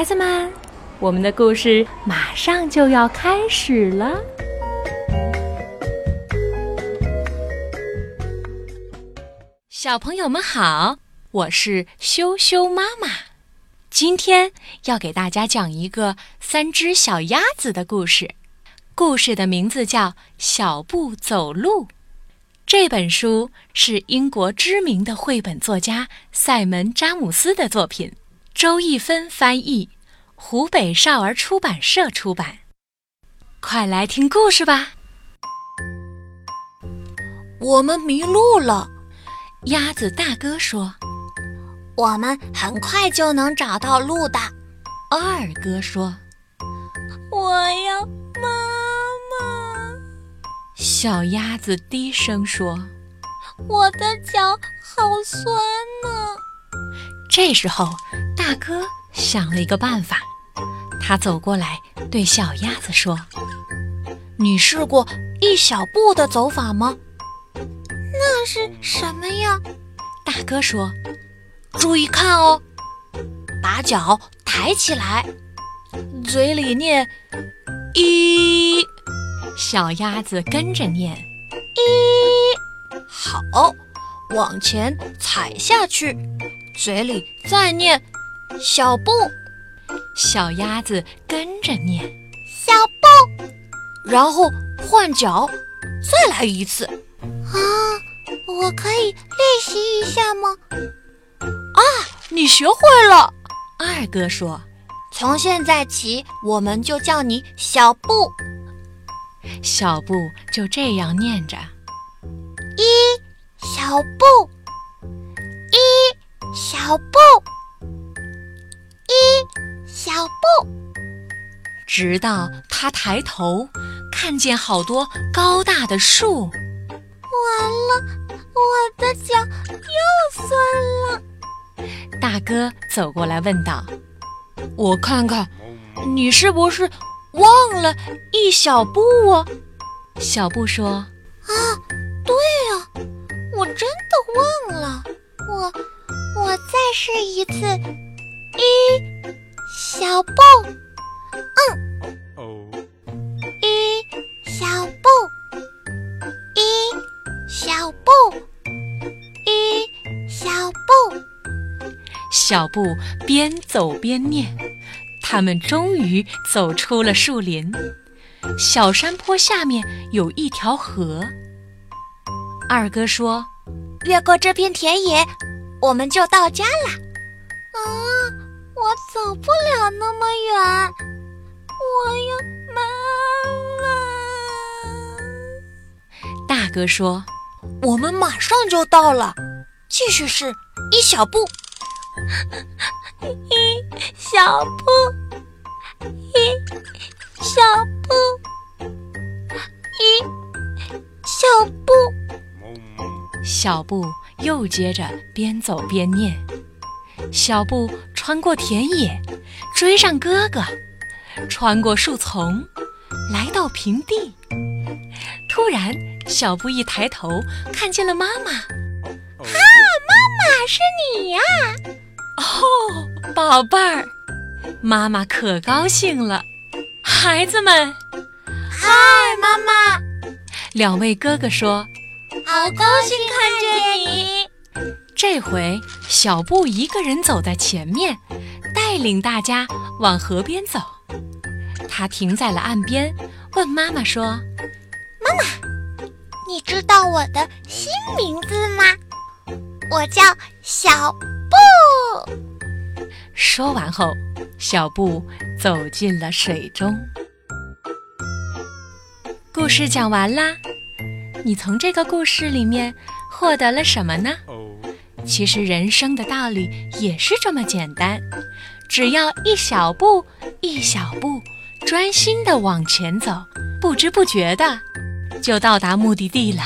孩子们，我们的故事马上就要开始了。小朋友们好，我是羞羞妈妈，今天要给大家讲一个三只小鸭子的故事。故事的名字叫《小步走路》。这本书是英国知名的绘本作家塞门·詹姆斯的作品，周一芬翻译，湖北少儿出版社出版。快来听故事吧！我们迷路了，鸭子大哥说：“我们很快就能找到路的。”二哥说：“我要妈妈。”小鸭子低声说：“我的脚好酸呢。”这时候，大哥想了一个办法，他走过来对小鸭子说：“你试过一小步的走法吗？”“那是什么呀？”大哥说：“注意看哦，把脚抬起来，嘴里念一。”小鸭子跟着念：“一，好，往前踩下去，嘴里再念小布。”小鸭子跟着念：“小布。”然后换脚，再来一次。啊，我可以练习一下吗？啊，你学会了。二哥说：“从现在起，我们就叫你小布。”小布就这样念着：“一小布，一小步，一小布。”直到他抬头看见好多高大的树。完了，我的脚又酸了。大哥走过来问道：“我看看，你是不是？”忘了一小步啊，小布说：“啊，对呀，我真的忘了。我，我再试一次，一小布，嗯，一小步，一小步，一小步。”小布边走边念。他们终于走出了树林，小山坡下面有一条河。二哥说：“越过这片田野，我们就到家了。”啊，我走不了那么远，我要妈妈。大哥说：“我们马上就到了，继续试一小步。”一小步，一小步，一小步。小布又接着边走边念。小步穿过田野，追上哥哥，穿过树丛，来到平地。突然，小布一抬头，看见了妈妈。啊，妈妈，是你呀！哦，宝贝儿，妈妈可高兴了。孩子们，嗨，妈妈！两位哥哥说：“好高兴看见你。”这回小布一个人走在前面，带领大家往河边走。他停在了岸边，问妈妈说：“妈妈，你知道我的新名字吗？我叫小。”布。说完后，小布走进了水中。故事讲完啦，你从这个故事里面获得了什么呢？其实人生的道理也是这么简单，只要一小步一小步，专心的往前走，不知不觉的就到达目的地了。